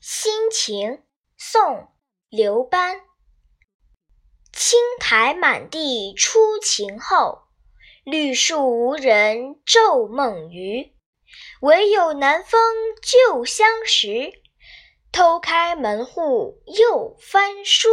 新晴，宋，刘班。青苔满地初晴后，绿树无人昼梦余。唯有南风旧相识，偷开门户又翻书。